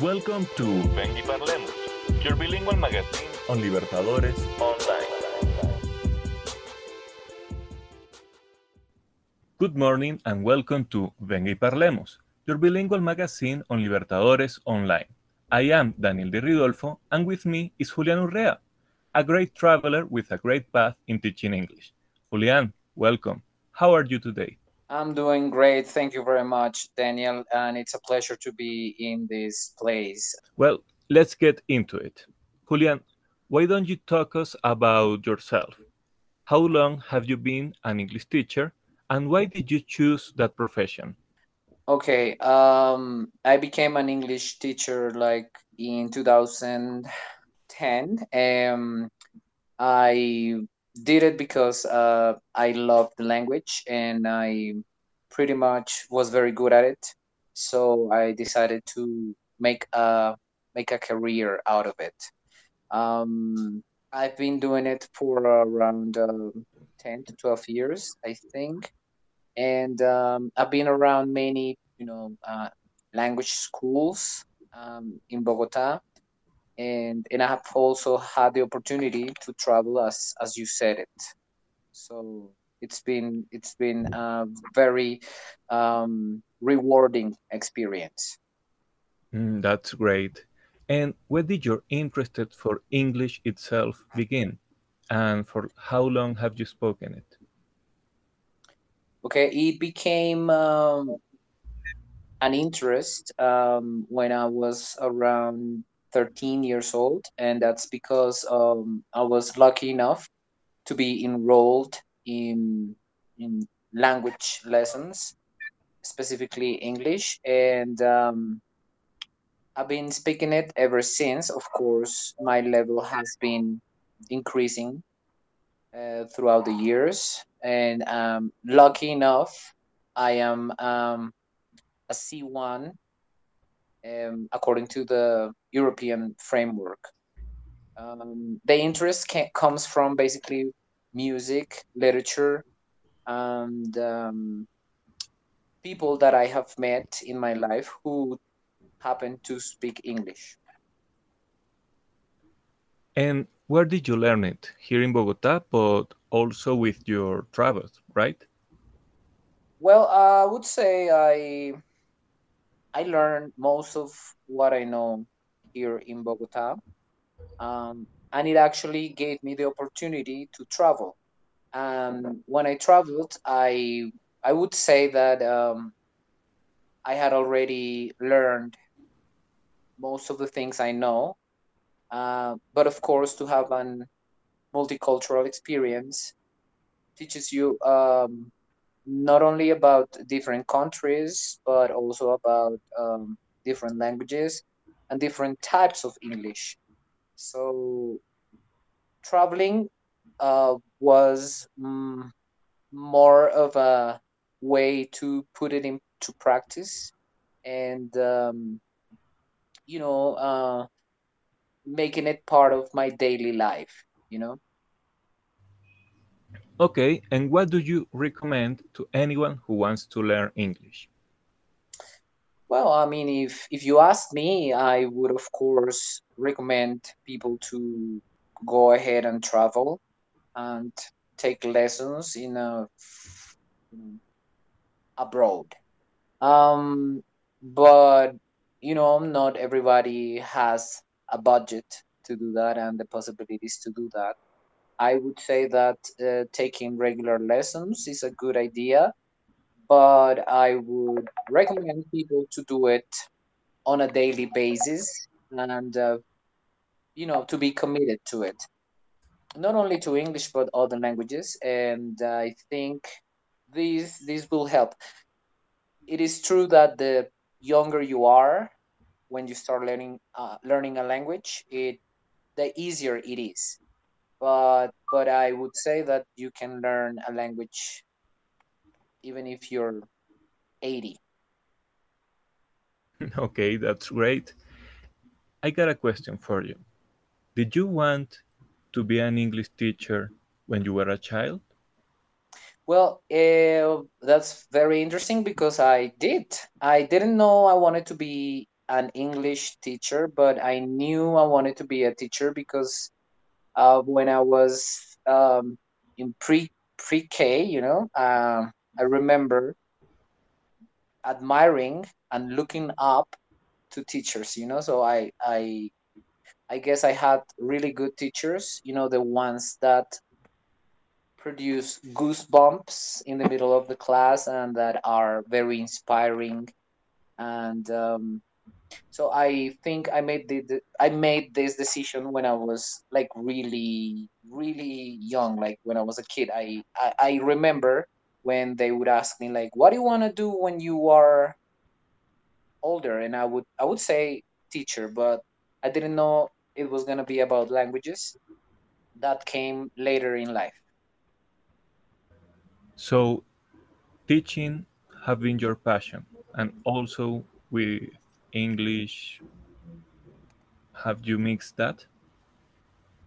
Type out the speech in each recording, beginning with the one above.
Welcome to Ven y Parlemos, your bilingual magazine On Libertadores online. Good morning and welcome to Ven y Parlemos, your bilingual magazine on Libertadores Online. I am Daniel Di Ridolfo and with me is Julian Urrea, a great traveler with a great path in teaching English. Julian, welcome. How are you today? I'm doing great. Thank you very much, Daniel. And it's a pleasure to be in this place. Well, let's get into it. Julian, why don't you talk us about yourself? How long have you been an English teacher and why did you choose that profession? Okay. Um, I became an English teacher like in 2010. Um, I did it because uh, I love the language and I pretty much was very good at it. So I decided to make a make a career out of it. Um, I've been doing it for around uh, 10 to 12 years, I think. And um, I've been around many, you know, uh, language schools um, in Bogota and and I have also had the opportunity to travel as as you said it. So it's been it's been a very um, rewarding experience. Mm, that's great. And where did your interest for English itself begin? And for how long have you spoken it? Okay, it became um, an interest um, when I was around 13 years old, and that's because um, I was lucky enough to be enrolled in in language lessons, specifically English, and um, I've been speaking it ever since. Of course, my level has been increasing uh, throughout the years, and um, lucky enough, I am um, a C1 um, according to the European framework. Um, the interest can, comes from basically music, literature, and um, people that I have met in my life who happen to speak English. And where did you learn it? Here in Bogota, but also with your travels, right? Well, I would say I I learned most of what I know here in Bogota, um, and it actually gave me the opportunity to travel. And when I traveled, I I would say that um, I had already learned most of the things I know, uh, but of course, to have an multicultural experience teaches you um, not only about different countries, but also about um, different languages and different types of English. So traveling uh, was mm, more of a way to put it into practice and um, you know uh, making it part of my daily life you know Okay, and what do you recommend to anyone who wants to learn English? well i mean if if you ask me i would of course recommend people to go ahead and travel and take lessons in a abroad um but you know not everybody has a budget to do that and the possibilities to do that i would say that uh, taking regular lessons is a good idea but i would recommend people to do it on a daily basis and uh, you know to be committed to it. Not only to english but other languages and i think these these will help. It is true that the younger you are when you start learning uh, learning a language it the easier it is but but i would say that you can learn a language even if you're 80 Okay, that's great. I got a question for you. Did you want to be an English teacher when you were a child? well uh, that's very interesting because i did i didn't know i wanted to be an English teacher, but I knew I wanted to be a teacher because uh, when I was um, in pre pre K, you know, uh, I remember admiring and looking up to teachers. You know, so I I I guess I had really good teachers. You know, the ones that produce goosebumps in the middle of the class and that are very inspiring and um, so i think i made the, the, i made this decision when i was like really really young like when i was a kid. I i, I remember when they would ask me like what do you want to do when you are older? And i would i would say teacher but i didn't know it was going to be about languages. That came later in life. So, teaching have been your passion, and also with English, have you mixed that?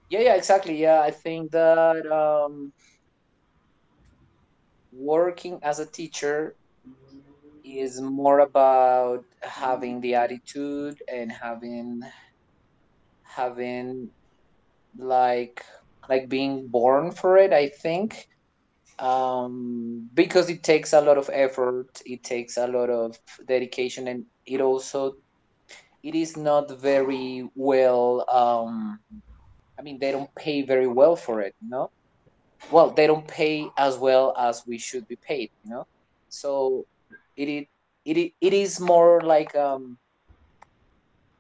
yeah yeah exactly. Yeah i think that um, working as a teacher is more about having the attitude and having having like like being born for it i think um because it takes a lot of effort it takes a lot of dedication and it also it is not very well um i mean they don't pay very well for it you know? Well they don't pay as well as we should be paid you know? So it is it, i- it is more like um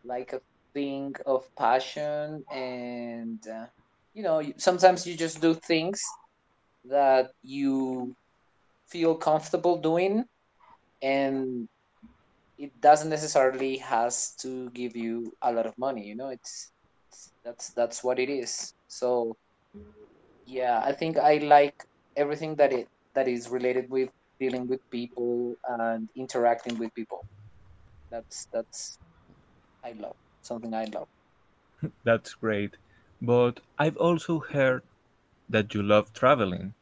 like a thing of passion and uh, you know sometimes you just do things that you feel comfortable doing and it doesn't necessarily has to give you a lot of money you know it's, it's that's that's what it is. So yeah i think i like everything that it that is related with dealing with people and interacting with people. That's that's i love something i love. That's great. But I've also heard that you love traveling.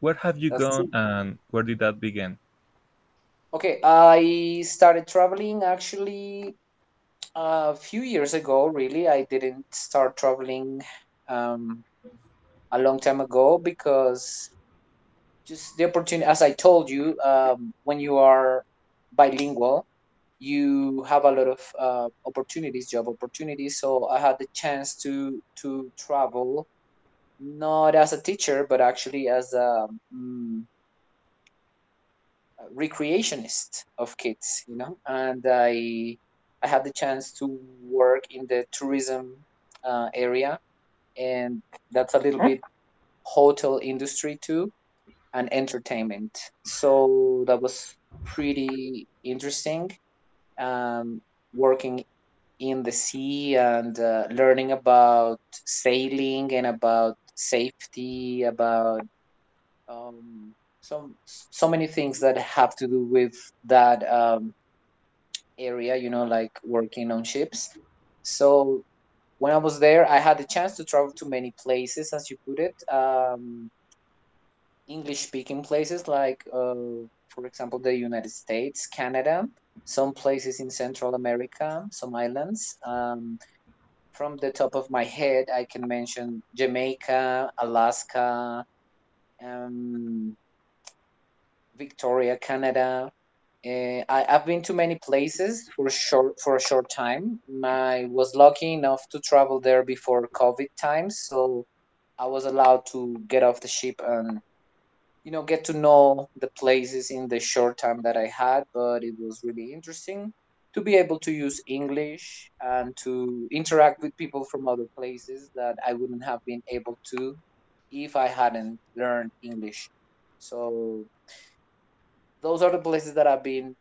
Where have you that's gone and where did that begin? okay i started traveling actually a few years ago really i didn't start traveling um, a long time ago because just the opportunity as i told you um, when you are bilingual you have a lot of uh, opportunities job opportunities so i had the chance to to travel not as a teacher but actually as a mm, recreationist of kids you know? And i i had the chance to work in the tourism uh, area and that's a little bit hotel industry too and entertainment. So that was pretty interesting um, working in the sea and uh, learning about sailing and about safety, about um, some so many things that have to do with that um, area. You know, like working on ships. So when I was there, I had the chance to travel to many places, as you put it. Um, English speaking places like, uh, for example, the United States, Canada, some places in Central America, some islands. Um, from the top of my head, I can mention Jamaica, Alaska, um, Victoria, Canada. Uh, I, I've been to many places for a short for a short time. I was lucky enough to travel there before COVID times, so I was allowed to get off the ship and you know get to know the places in the short time that I had, but it was really interesting to be able to use English and to interact with people from other places that I wouldn't have been able to if I hadn't learned English. So those are the places that I've been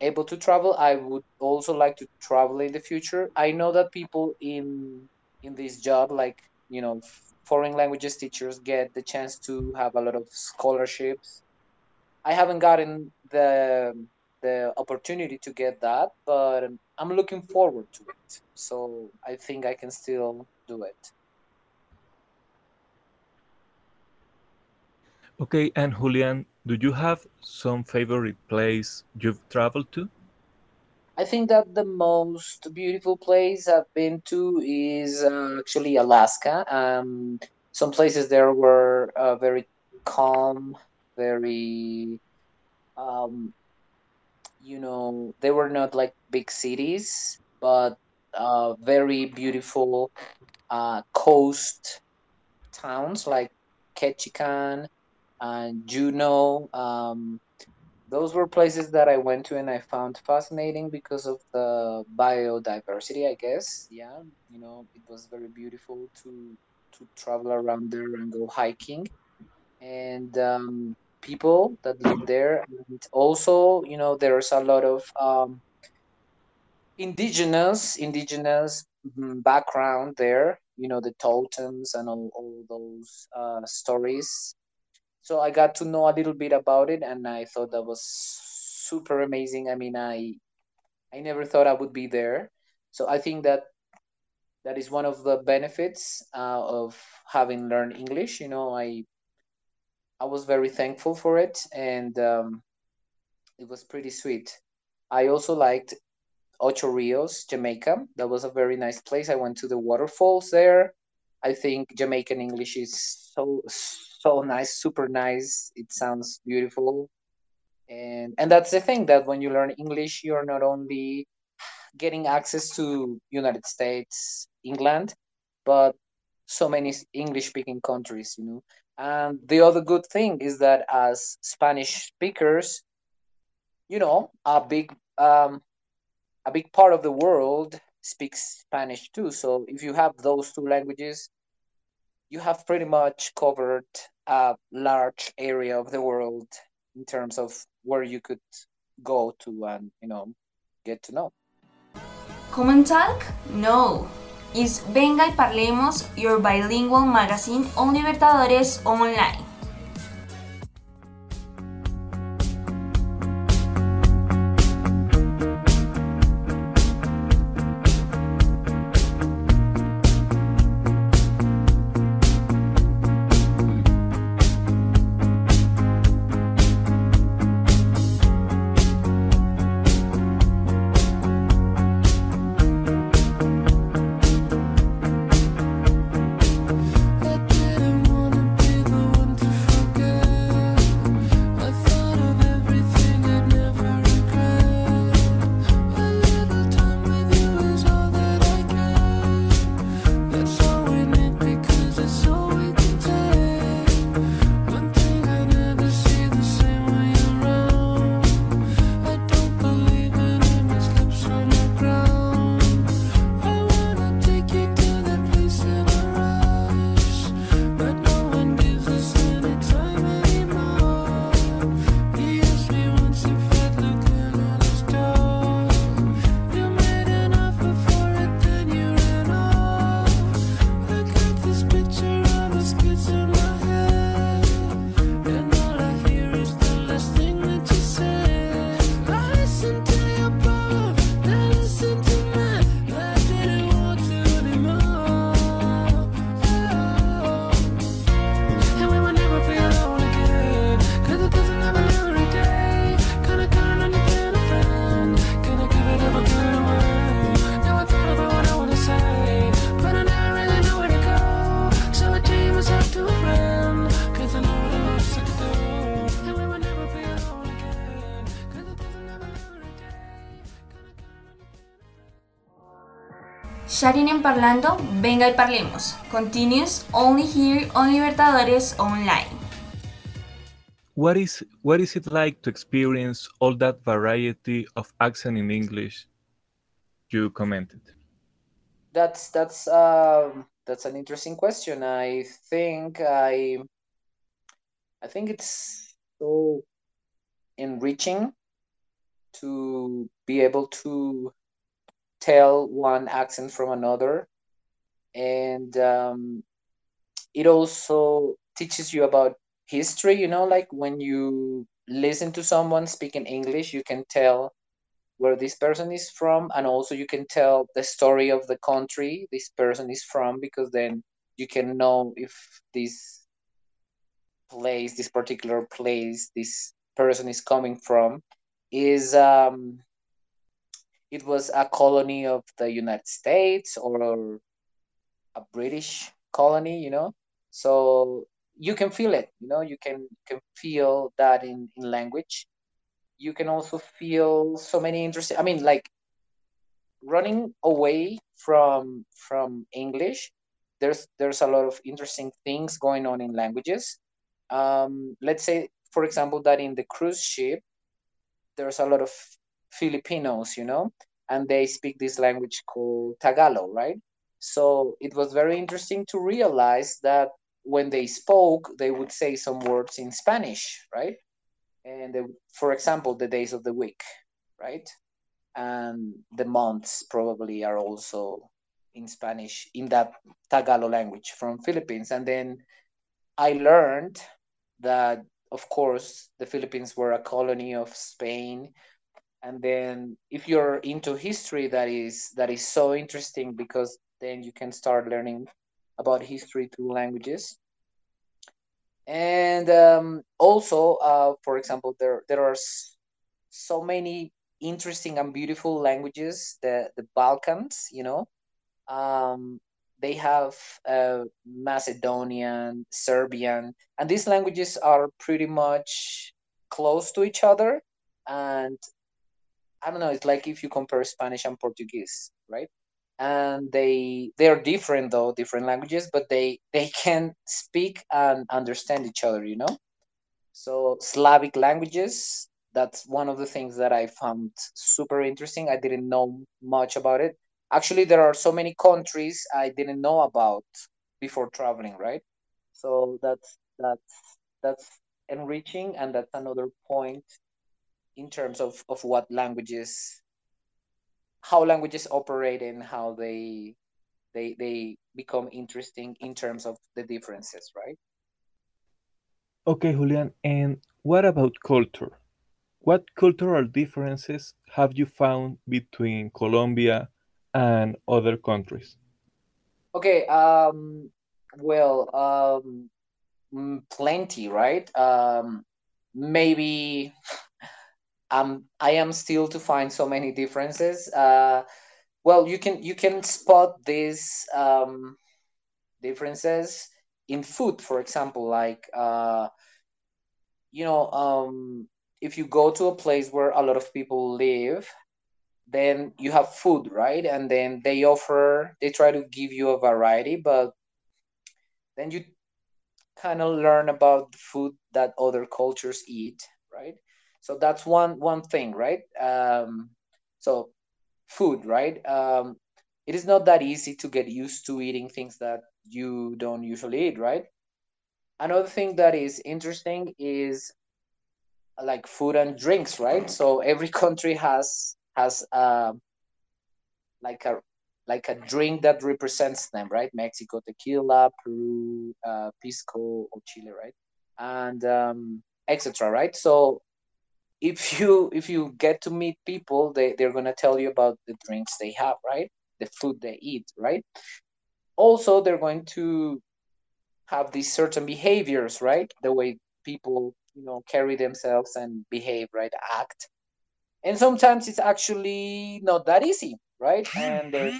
able to travel. I would also like to travel in the future. I know that people in in this job, like you know, foreign languages teachers, get the chance to have a lot of scholarships I haven't gotten the the opportunity to get that, but I'm looking forward to it. So I think I can still do it. Okay, and Julian, do you have some favorite place you've traveled to? I think that the most beautiful place I've been to is uh, actually Alaska. Um, some places there were uh, very calm, very, um, you know, they were not like big cities, but uh, very beautiful uh, coast towns like Ketchikan and Juneau. Um, those were places that I went to and I found fascinating because of the biodiversity, I guess. Yeah, you know, it was very beautiful to to travel around there and go hiking, and um, people that live there, and also, you know, there's a lot of um, indigenous indigenous mm, background there. You know, the totems and all, all those uh, stories so I got to know a little bit about it, and I thought that was super amazing. I mean, I I never thought I would be there. So I think that that is one of the benefits uh, of having learned English. You know, I I was very thankful for it, and um, it was pretty sweet. I also liked Ocho Rios, Jamaica. That was a very nice place. I went to the waterfalls there. I think Jamaican English is so so nice, super nice. It sounds beautiful. And and that's the thing that when you learn English, you're not only getting access to United States, England, but so many English speaking countries, you know. And the other good thing is that as Spanish speakers, you know, a big um, a big part of the world speaks Spanish too. So if you have those two languages, you have pretty much covered a large area of the world in terms of where you could go to and you know get to know. Common Talk? No. Is Venga y Parlemos, your bilingual magazine on Libertadores Online. Chatting and Parlando, venga y parlemos. Continues only here on Libertadores Online. What is what is it like to experience all that variety of accent in English? You commented. That's that's um that's an interesting question. I think I I think it's so enriching to be able to tell one accent from another. And um, it also teaches you about history you know like when you listen to someone speaking english you can tell where this person is from. And also you can tell the story of the country this person is from because then you can know if this place this particular place this person is coming from is um it was a colony of the United States or a British colony, you know. So you can feel it, you know. You can can feel that in in language. You can also feel so many interesting. I mean, like running away from from English. There's there's a lot of interesting things going on in languages. Um, let's say, for example, that in the cruise ship, there's a lot of Filipinos, you know, and they speak this language called Tagalog, right? So it was very interesting to realize that when they spoke, they would say some words in Spanish, right? And they, for example, the days of the week, right? And the months probably are also in Spanish in that Tagalog language from Philippines. And then I learned that, of course, the Philippines were a colony of Spain and then if you're into history that is that is so interesting because then you can start learning about history through languages. And um, also uh, for example there there are so many interesting and beautiful languages the the balkans you know? Um, they have uh, macedonian serbian and these languages are pretty much close to each other. And I don't know. It's like if you compare Spanish and Portuguese, right? And they they are different though, different languages, but they they can speak and understand each other. You know. So Slavic languages. That's one of the things that I found super interesting. I didn't know much about it. Actually, there are so many countries I didn't know about before traveling, right? So that's that's that's enriching, and that's another point in terms of, of what languages how languages operate and how they they they become interesting in terms of the differences right? Okay julian and what about culture? What cultural differences have you found between colombia and other countries? Okay um well um plenty right? Um maybe um, I am still to find so many differences. Uh, well, you can you can spot these um, differences in food, for example, like uh, you know, um, if you go to a place where a lot of people live, then you have food, right? And then they offer, they try to give you a variety, but then you kind of learn about the food that other cultures eat, right? So that's one one thing right? Um, so food right? Um, it is not that easy to get used to eating things that you don't usually eat right? Another thing that is interesting is like food and drinks right? So every country has has uh, like a like a drink that represents them right? Mexico tequila peru uh, pisco or chile right? And um, etc right? So if you if you get to meet people they, they're going to tell you about the drinks they have right? The food they eat right? Also they're going to have these certain behaviors right? The way people you know carry themselves and behave right? Act. And sometimes it's actually not that easy right? And there's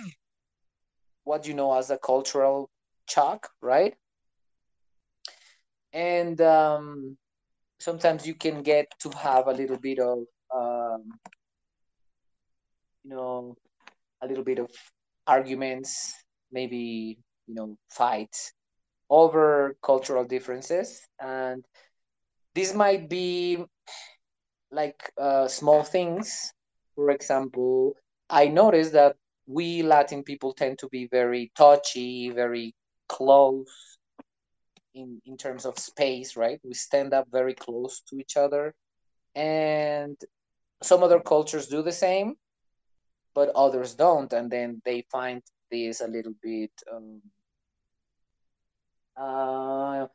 what you know as a cultural shock right? And um sometimes you can get to have a little bit of um, you know a little bit of arguments maybe you know fights over cultural differences. And this might be like uh, small things. For example i noticed that we latin people tend to be very touchy very close in in terms of space right? We stand up very close to each other. And some other cultures do the same but others don't. And then they find this a little bit um, uh,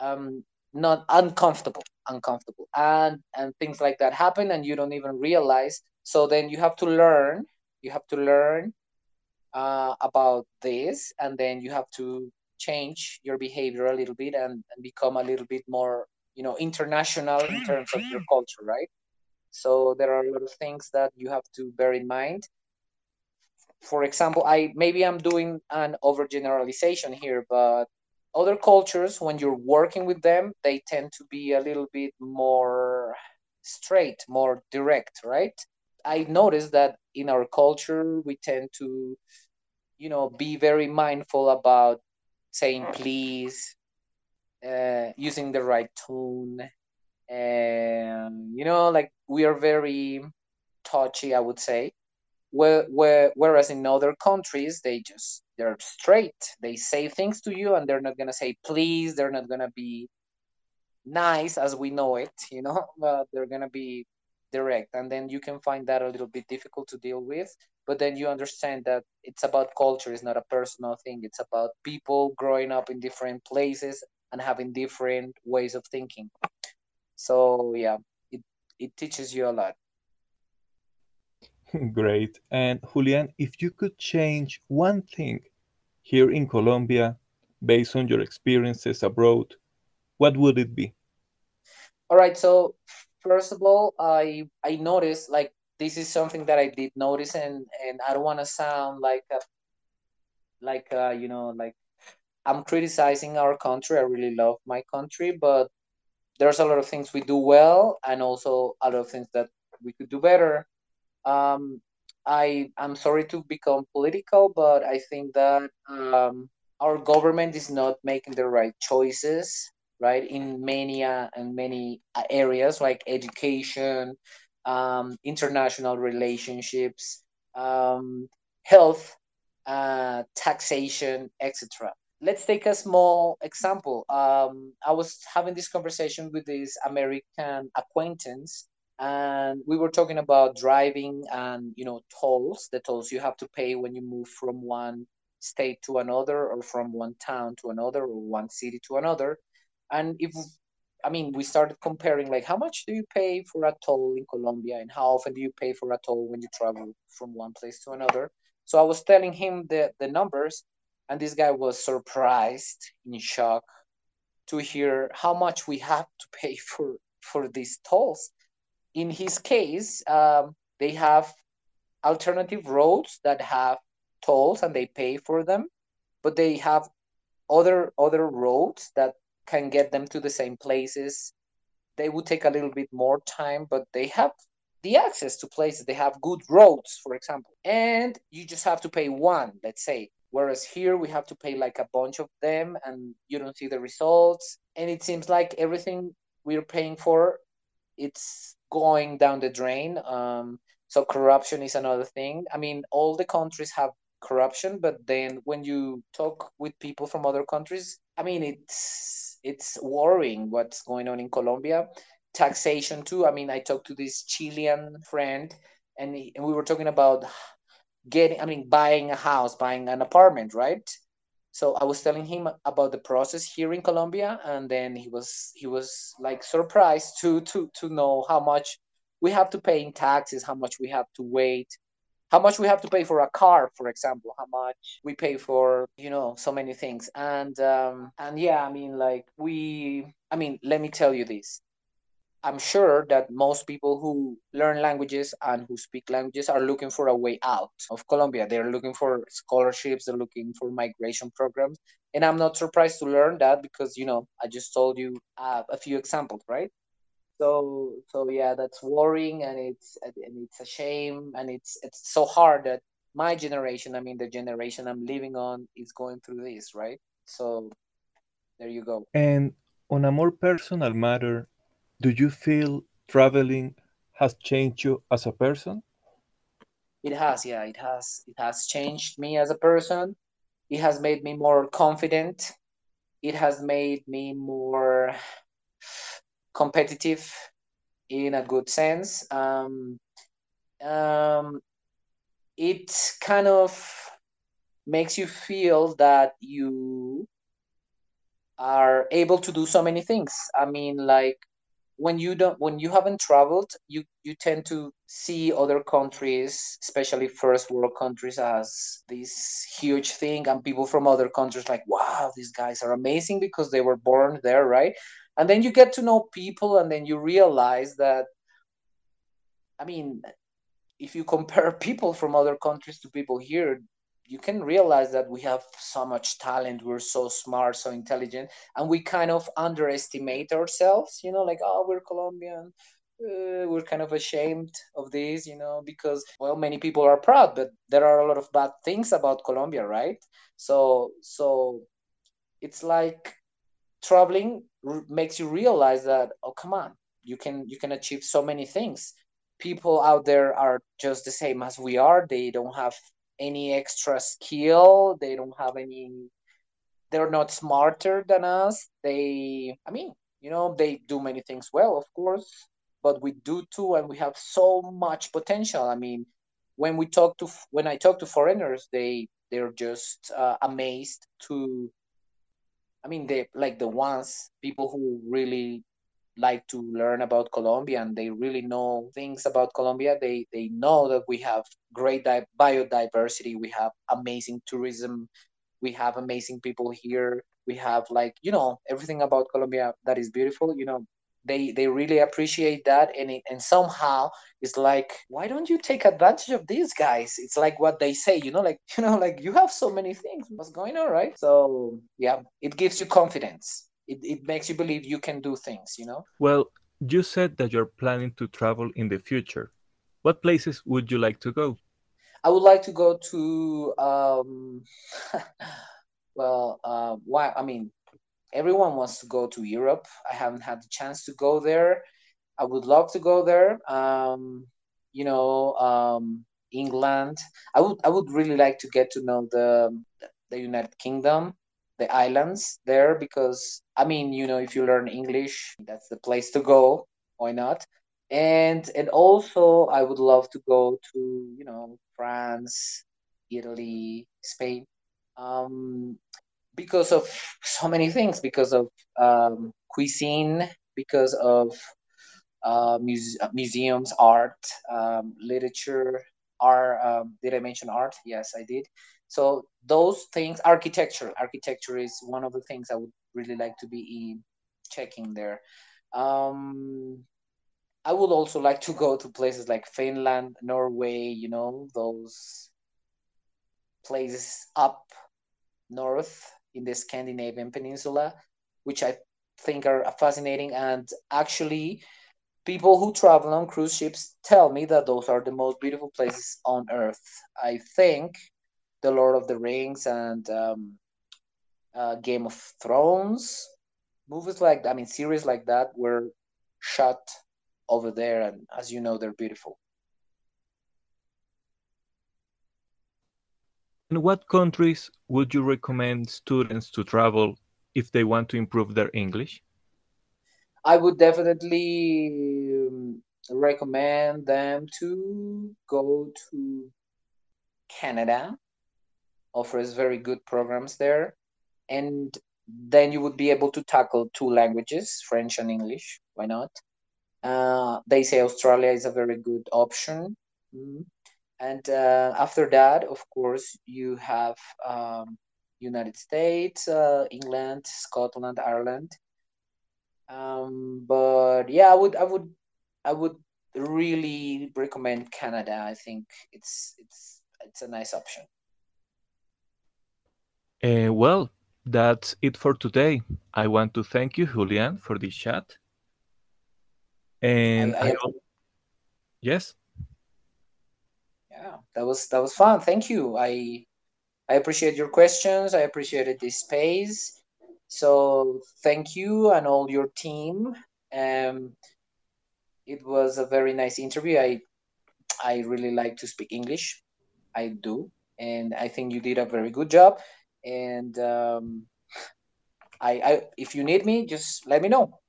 um, not uncomfortable uncomfortable. And and things like that happen and you don't even realize. So then you have to learn you have to learn uh, about this. And then you have to change your behavior a little bit and, and become a little bit more you know international in terms of your culture right So there are a lot of things that you have to bear in mind. For example, I maybe I'm doing an overgeneralization here, but other cultures, when you're working with them, they tend to be a little bit more straight, more direct, right? I noticed that in our culture, we tend to, you know, be very mindful about saying please, uh, using the right tone, and you know, like we are very touchy, I would say. Where, where, whereas in other countries, they just they're straight. They say things to you, and they're not gonna say please. They're not gonna be nice as we know it, you know, but they're gonna be direct, and then you can find that a little bit difficult to deal with. But then you understand that it's about culture, it's not a personal thing. It's about people growing up in different places and having different ways of thinking. So yeah, it it teaches you a lot. Great. And Julian, if you could change one thing here in Colombia based on your experiences abroad, what would it be? All right. So first of all, I I noticed like this is something that I did notice, and and I don't want to sound like a like uh you know like I'm criticizing our country. I really love my country, but there's a lot of things we do well, and also a lot of things that we could do better. Um, I I'm sorry to become political, but I think that um, our government is not making the right choices right in many uh, and many uh, areas like education um, international relationships um, health uh, taxation etc let's take a small example. Um, i was having this conversation with this american acquaintance and we were talking about driving and you know tolls the tolls you have to pay when you move from one state to another or from one town to another or one city to another. And if i mean we started comparing like how much do you pay for a toll in colombia and how often do you pay for a toll when you travel from one place to another? So i was telling him the, the numbers and this guy was surprised in shock to hear how much we have to pay for for these tolls. In his case um, they have alternative roads that have tolls and they pay for them but they have other other roads that can get them to the same places. They would take a little bit more time, but they have the access to places. They have good roads, for example, and you just have to pay one, let's say. Whereas here we have to pay like a bunch of them and you don't see the results. And it seems like everything we're paying for, it's going down the drain. Um, so corruption is another thing. I mean, all the countries have corruption, but then when you talk with people from other countries, I mean, it's it's worrying what's going on in Colombia. Taxation too. I mean, I talked to this Chilean friend, and, he, and we were talking about getting. I mean, buying a house, buying an apartment, right? So I was telling him about the process here in Colombia, and then he was he was like surprised to to to know how much we have to pay in taxes, how much we have to wait, how much we have to pay for a car for example how much we pay for you know so many things. And um and yeah i mean like we i mean let me tell you this. I'm sure that most people who learn languages and who speak languages are looking for a way out of colombia. They're looking for scholarships they're looking for migration programs. And i'm not surprised to learn that because you know i just told you uh, a few examples right so so yeah that's worrying and it's and it's a shame and it's it's so hard that my generation i mean the generation i'm living on is going through this right? So there you go. And on a more personal matter do you feel traveling has changed you as a person? It has yeah it has it has changed me as a person. It has made me more confident. It has made me more competitive in a good sense. Um, um, it kind of makes you feel that you are able to do so many things. I mean, like when you don't when you haven't traveled you you tend to see other countries especially first world countries as this huge thing and people from other countries like wow these guys are amazing because they were born there right and then you get to know people and then you realize that I mean, if you compare people from other countries to people here, you can realize that we have so much talent. We're so smart, so intelligent, and we kind of underestimate ourselves. You know, like oh, we're Colombian. Uh, we're kind of ashamed of this, you know, because well, many people are proud, but there are a lot of bad things about Colombia, right? So, so it's like traveling makes you realize that oh, come on, you can you can achieve so many things. People out there are just the same as we are. They don't have any extra skill. They don't have any they're not smarter than us. They i mean you know they do many things well of course but we do too and we have so much potential. I mean when we talk to when i talk to foreigners they they're just uh, amazed to i mean they like the ones people who really like to learn about Colombia and they really know things about Colombia. They they know that we have great di- biodiversity, we have amazing tourism, we have amazing people here. We have like you know everything about Colombia that is beautiful. You know they they really appreciate that and it, and somehow it's like why don't you take advantage of these guys it's like what they say you know like you know like you have so many things what's going on right so yeah it gives you confidence it, it makes you believe you can do things you know Well, you said that you're planning to travel in the future. What places would you like to go? i would like to go to um well uh why i mean everyone wants to go to europe. I haven't had the chance to go there. I would love to go there. Um you know um england. I would i would really like to get to know the the united kingdom the islands there because i mean you know if you learn english that's the place to go. Why not? And and also i would love to go to you know france italy spain. Um because of so many things because of um, cuisine because of uh, muse- museums art um, literature art um, did i mention art? Yes i did. So those things architecture architecture is one of the things i would really like to be in, checking there. Um, i would also like to go to places like finland norway you know those places up north in the Scandinavian peninsula, which I think are fascinating. And actually, people who travel on cruise ships tell me that those are the most beautiful places on earth. I think The Lord of the Rings and um, uh, Game of Thrones movies like I mean series like that were shot over there, and as you know, they're beautiful. In what countries would you recommend students to travel if they want to improve their English? I would definitely um, recommend them to go to Canada offers very good programs there and then you would be able to tackle two languages french and english why not uh, they say australia is a very good option Mhm. And uh, after that of course you have um, united states uh, england scotland ireland um, but yeah i would i would i would really recommend canada i think it's it's it's a nice option Uh, well, that's it for today. I want to thank you, Julian, for this chat. And I- I, al- yes, Yeah, that was that was fun. Thank you. I I appreciate your questions. I appreciated this space. So thank you and all your team. Um, it was a very nice interview. I I really like to speak English. I do, and I think you did a very good job. And um, I, I if you need me, just let me know.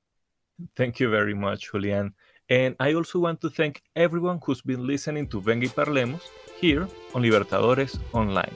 thank you very much, Julian. And I also want to thank everyone who's been listening to Venga y Parlemos here on Libertadores Online.